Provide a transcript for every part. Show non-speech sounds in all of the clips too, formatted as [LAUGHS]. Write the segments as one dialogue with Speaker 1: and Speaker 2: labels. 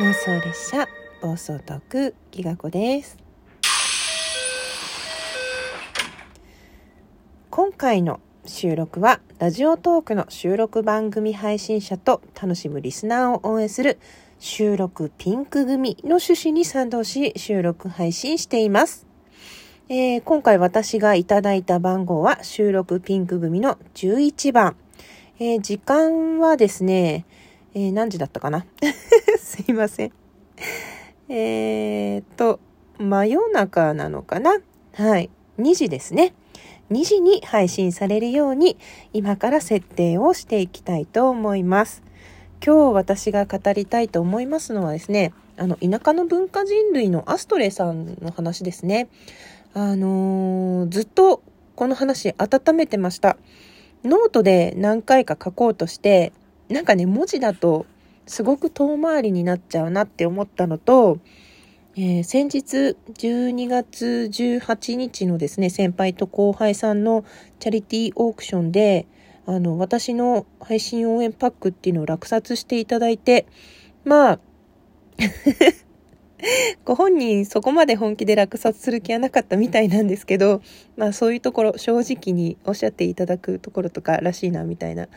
Speaker 1: 妄想列車暴走トークギガ子です今回の収録はラジオトークの収録番組配信者と楽しむリスナーを応援する収録ピンク組の趣旨に賛同し収録配信しています。えー、今回私がいただいた番号は収録ピンク組の11番。えー、時間はですね、えー、何時だったかな？[LAUGHS] すいません。えーと、真夜中なのかな？はい。2時ですね。2時に配信されるように今から設定をしていきたいと思います。今日私が語りたいと思いますのはですね、あの、田舎の文化人類のアストレイさんの話ですね。あのー、ずっとこの話温めてました。ノートで何回か書こうとして、なんかね、文字だとすごく遠回りになっちゃうなって思ったのと、えー、先日12月18日のですね、先輩と後輩さんのチャリティーオークションで、あの、私の配信応援パックっていうのを落札していただいて、まあ [LAUGHS] ご本人そこまで本気で落札する気はなかったみたいなんですけど、まあそういうところ正直におっしゃっていただくところとからしいなみたいな。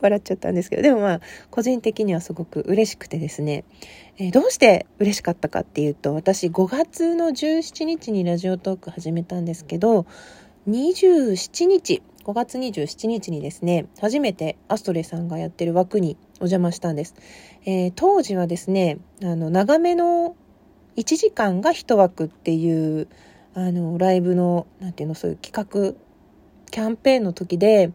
Speaker 1: 笑っちゃったんですけど、でもまあ個人的にはすごく嬉しくてですね、えー、どうして嬉しかったかっていうと、私5月の17日にラジオトーク始めたんですけど、27日、5月27日にですね、初めてアストレさんがやってる枠にお邪魔したんです。えー、当時はですね、あの、長めの1時間が1枠っていう、あの、ライブの、なんていうの、そういう企画、キャンペーンの時で、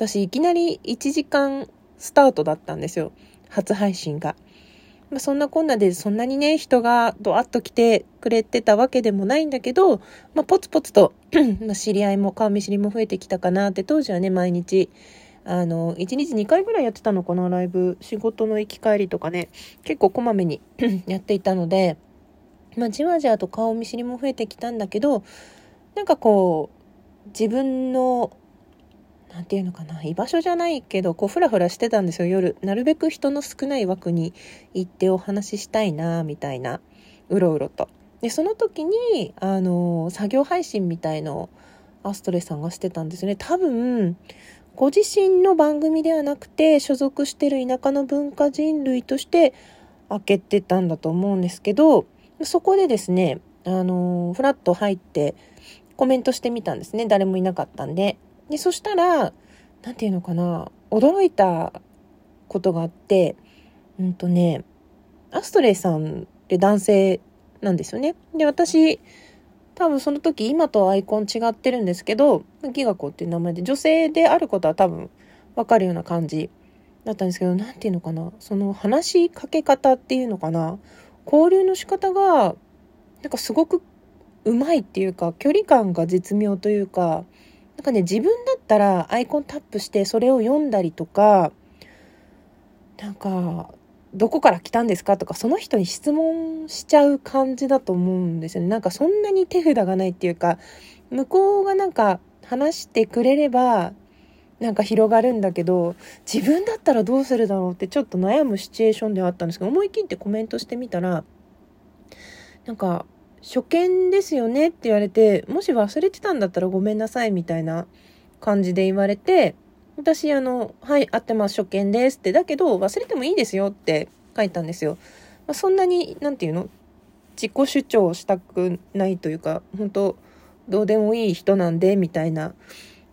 Speaker 1: 私いきなり1時間スタートだったんですよ。初配信が。まあ、そんなこんなでそんなにね、人がドワッと来てくれてたわけでもないんだけど、まあ、ポツポツと [CLEARS THROAT] ま知り合いも顔見知りも増えてきたかなって、当時はね、毎日、あの、1日2回ぐらいやってたのかな、ライブ。仕事の行き帰りとかね、結構こまめに [CLEARS THROAT] やっていたので、まあ、じわじわと顔見知りも増えてきたんだけど、なんかこう、自分のなんていうのかな、居場所じゃないけど、こう、ふらふらしてたんですよ、夜。なるべく人の少ない枠に行ってお話ししたいな、みたいな、うろうろと。で、その時に、あの、作業配信みたいのを、アストレさんがしてたんですね。多分、ご自身の番組ではなくて、所属してる田舎の文化人類として開けてたんだと思うんですけど、そこでですね、あの、フラッと入ってコメントしてみたんですね。誰もいなかったんで。で、そしたら、なんていうのかな、驚いたことがあって、うんとね、アストレイさんって男性なんですよね。で、私、多分その時今とアイコン違ってるんですけど、ギガコっていう名前で女性であることは多分わかるような感じだったんですけど、なんていうのかな、その話しかけ方っていうのかな、交流の仕方が、なんかすごくうまいっていうか、距離感が絶妙というか、なんかね、自分だったらアイコンタップしてそれを読んだりとか、なんか、どこから来たんですか？とか、その人に質問しちゃう感じだと思うんですよね。なんかそんなに手札がないっていうか、向こうがなんか話してくれれば、なんか広がるんだけど、自分だったらどうするだろうってちょっと悩むシチュエーションではあったんですけど、思い切ってコメントしてみたら、なんか、初見ですよねって言われて、もし忘れてたんだったらごめんなさいみたいな感じで言われて、私、あの、はい、合ってます、初見ですって、だけど忘れてもいいですよって書いたんですよ。まあ、そんなに、なんていうの？自己主張したくないというか、本当どうでもいい人なんで、みたいな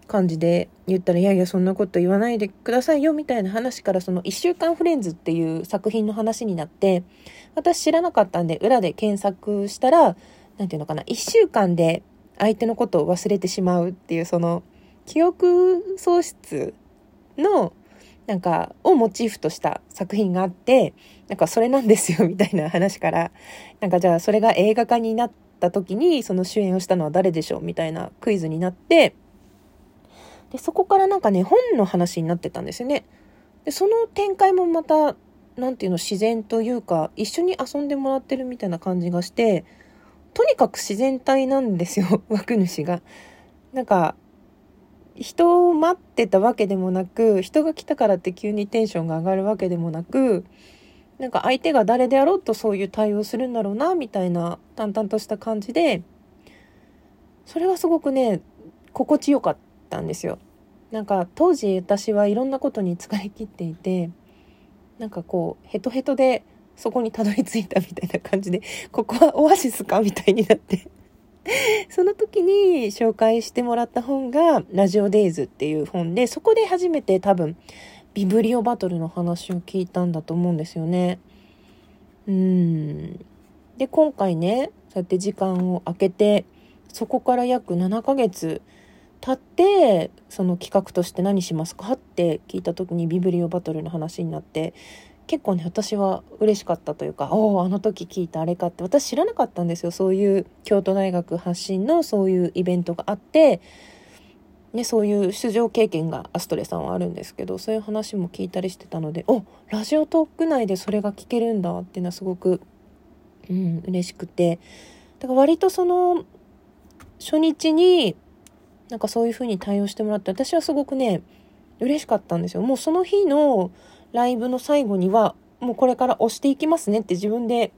Speaker 1: 感じで言ったら、いやいや、そんなこと言わないでくださいよ、みたいな話から、その一週間フレンズっていう作品の話になって、私知らなかったんで、裏で検索したら、なんていうのかな、一週間で相手のことを忘れてしまうっていう、その、記憶喪失の、なんか、をモチーフとした作品があって、なんかそれなんですよ、[LAUGHS] みたいな話から、なんかじゃあそれが映画化になった時に、その主演をしたのは誰でしょうみたいなクイズになって、で、そこからなんかね、本の話になってたんですよね。で、その展開もまた、なんていうの、自然というか、一緒に遊んでもらってるみたいな感じがして、とにかく自然体なんですよ、[LAUGHS] 枠主が。なんか、人を待ってたわけでもなく、人が来たからって急にテンションが上がるわけでもなく、なんか相手が誰であろうとそういう対応するんだろうな、みたいな淡々とした感じで、それはすごくね、心地よかったんですよ。なんか当時私はいろんなことに疲れ切っていて、なんかこう、ヘトヘトでそこにたどり着いたみたいな感じで、ここはオアシスかみたいになって [LAUGHS] その時に紹介してもらった本が、ラジオデイズっていう本で、そこで初めて多分、ビブリオバトルの話を聞いたんだと思うんですよね。うん。で、今回ね、そうやって時間を空けて、そこから約7ヶ月経って、その企画として何しますか？って聞いた時にビブリオバトルの話になって、結構ね私は嬉しかったというかおおあの時聞いたあれかって私知らなかったんですよ。そういう京都大学発信のそういうイベントがあって、ね、そういう出場経験がアストレさんはあるんですけどそういう話も聞いたりしてたのでおラジオトーク内でそれが聞けるんだっていうのはすごく、うん、嬉しくて。だから割とその初日になんかそういう風に対応してもらって私はすごくね嬉しかったんですよ。もうその日のライブの最後には、もうこれから押していきますねって自分で、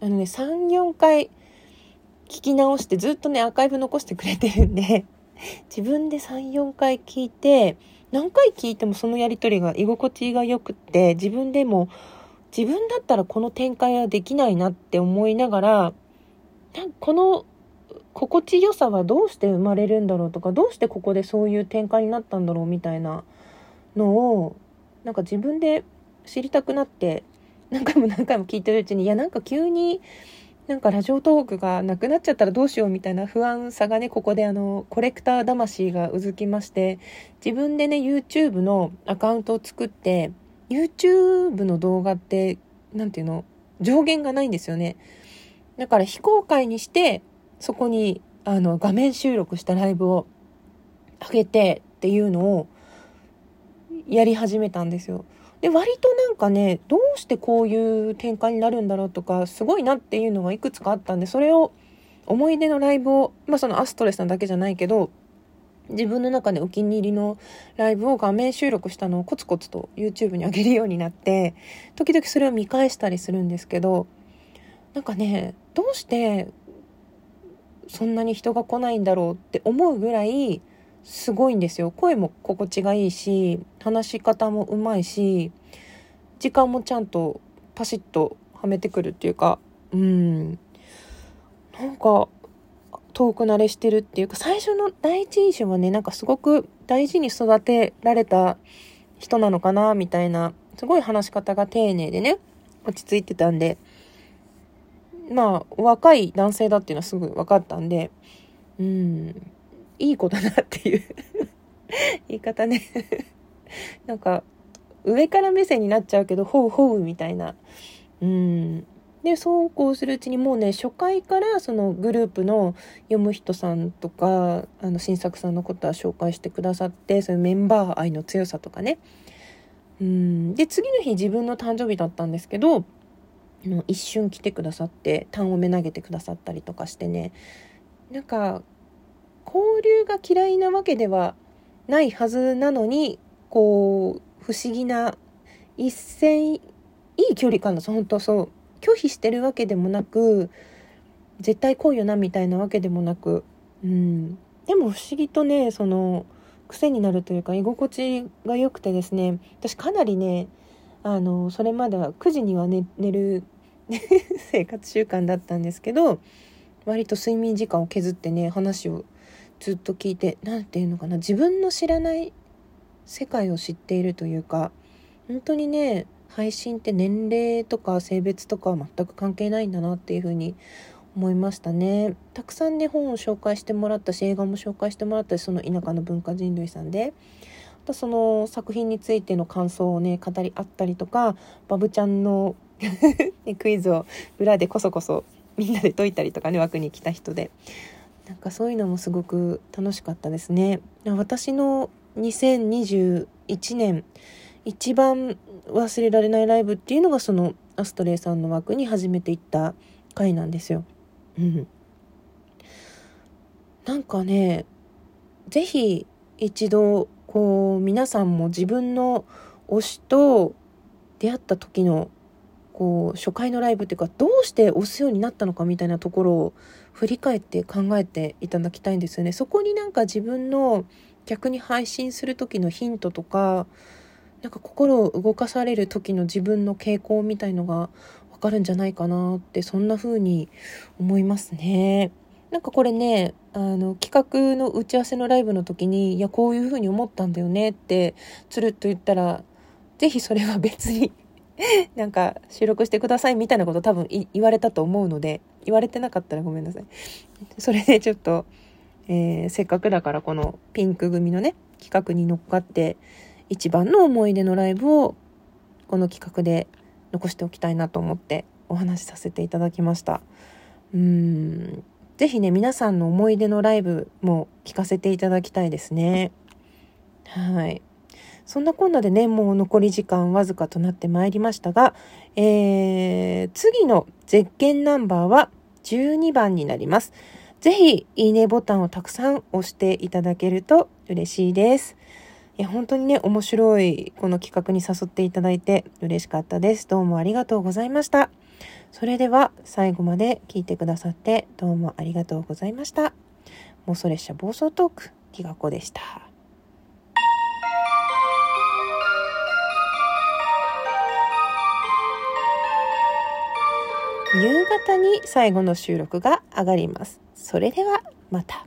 Speaker 1: あのね、3、4回聞き直してずっとね、アーカイブ残してくれてるんで、[LAUGHS] 自分で3、4回聞いて、何回聞いてもそのやりとりが居心地が良くって、自分でも、自分だったらこの展開はできないなって思いながら、この心地よさはどうして生まれるんだろうとか、どうしてここでそういう展開になったんだろうみたいなのをなんか自分で知りたくなって何回も何回も聞いてるうちにいやなんか急になんかラジオトークがなくなっちゃったらどうしようみたいな不安さがねここであのコレクター魂がうずきまして自分でね YouTube のアカウントを作って YouTube の動画って何ていうの上限がないんですよね。だから非公開にしてそこにあの画面収録したライブを上げてっていうのをやり始めたんですよ。で割となんかねどうしてこういう展開になるんだろうとかすごいなっていうのがいくつかあったんでそれを思い出のライブをまあそのアストレスなだけじゃないけど自分の中でお気に入りのライブを画面収録したのをコツコツと YouTube に上げるようになって時々それを見返したりするんですけどなんかねどうしてそんなに人が来ないんだろうって思うぐらいすごいんですよ。声も心地がいいし話し方もうまいし時間もちゃんとパシッとはめてくるっていうかうん。なんか遠く慣れしてるっていうか最初の第一印象はねなんかすごく大事に育てられた人なのかなみたいなすごい話し方が丁寧でね落ち着いてたんでまあ若い男性だっていうのはすぐ分かったんでうんいい子だなっていう [LAUGHS] 言い方ね。なんか上から目線になっちゃうけどほうほうみたいな。うん。でそうこうするうちにもうね初回からそのグループの読む人さんとかあの新作さんのことは紹介してくださってそういうメンバー愛の強さとかね。うん。で次の日自分の誕生日だったんですけどの一瞬来てくださって単をめ投げてくださったりとかしてね。なんか交流が嫌いなわけではないはずなのにこう不思議な一線いい距離感だ本当そう拒否してるわけでもなく絶対来いよなみたいなわけでもなく。うん。でも不思議とねその癖になるというか居心地が良くてですね。私かなりねあのそれまでは9時には寝寝る [LAUGHS] 生活習慣だったんですけど割と睡眠時間を削ってね話をずっと聞いて何て言うのかな自分の知らない世界を知っているというか本当にね配信って年齢とか性別とか全く関係ないんだなっていうふうに思いましたね。たくさんね本を紹介してもらったし映画も紹介してもらったしその田舎の文化人類さんで。あとその作品についての感想をね語り合ったりとかバブちゃんの [LAUGHS] クイズを裏でこそこそみんなで解いたりとかね枠に来た人でなんかそういうのもすごく楽しかったですね。私の2021年一番忘れられないライブっていうのがそのアストレイさんの枠に初めて行った回なんですよ。うん。なんかね、是非一度こう皆さんも自分の推しと出会った時のこう初回のライブっていうかどうして押すようになったのかみたいなところを振り返って考えていただきたいんですよね。そこになんか自分の逆に配信する時のヒントとかなんか心を動かされる時の自分の傾向みたいのがわかるんじゃないかなってそんな風に思いますね。なんかこれねあの企画の打ち合わせのライブの時に「いやこういう風に思ったんだよね」ってつるっと言ったら是非それは別に [LAUGHS] なんか収録してくださいみたいなこと多分言われたと思うので言われてなかったらごめんなさい。それでちょっと、えー、せっかくだからこのピンク組のね企画に乗っかって一番の思い出のライブをこの企画で残しておきたいなと思ってお話しさせていただきました。うんぜひね皆さんの思い出のライブも聞かせていただきたいですね。はい。そんなこんなでね、もう残り時間わずかとなってまいりましたが、えー、次の絶景ナンバーは12番になります。ぜひ、いいねボタンをたくさん押していただけると嬉しいです。いや、本当にね、面白いこの企画に誘っていただいて嬉しかったです。どうもありがとうございました。それでは、最後まで聞いてくださってどうもありがとうございました。妄想列車暴走トーク、きがこでした。夕方に最後の収録が上がります。それではまた。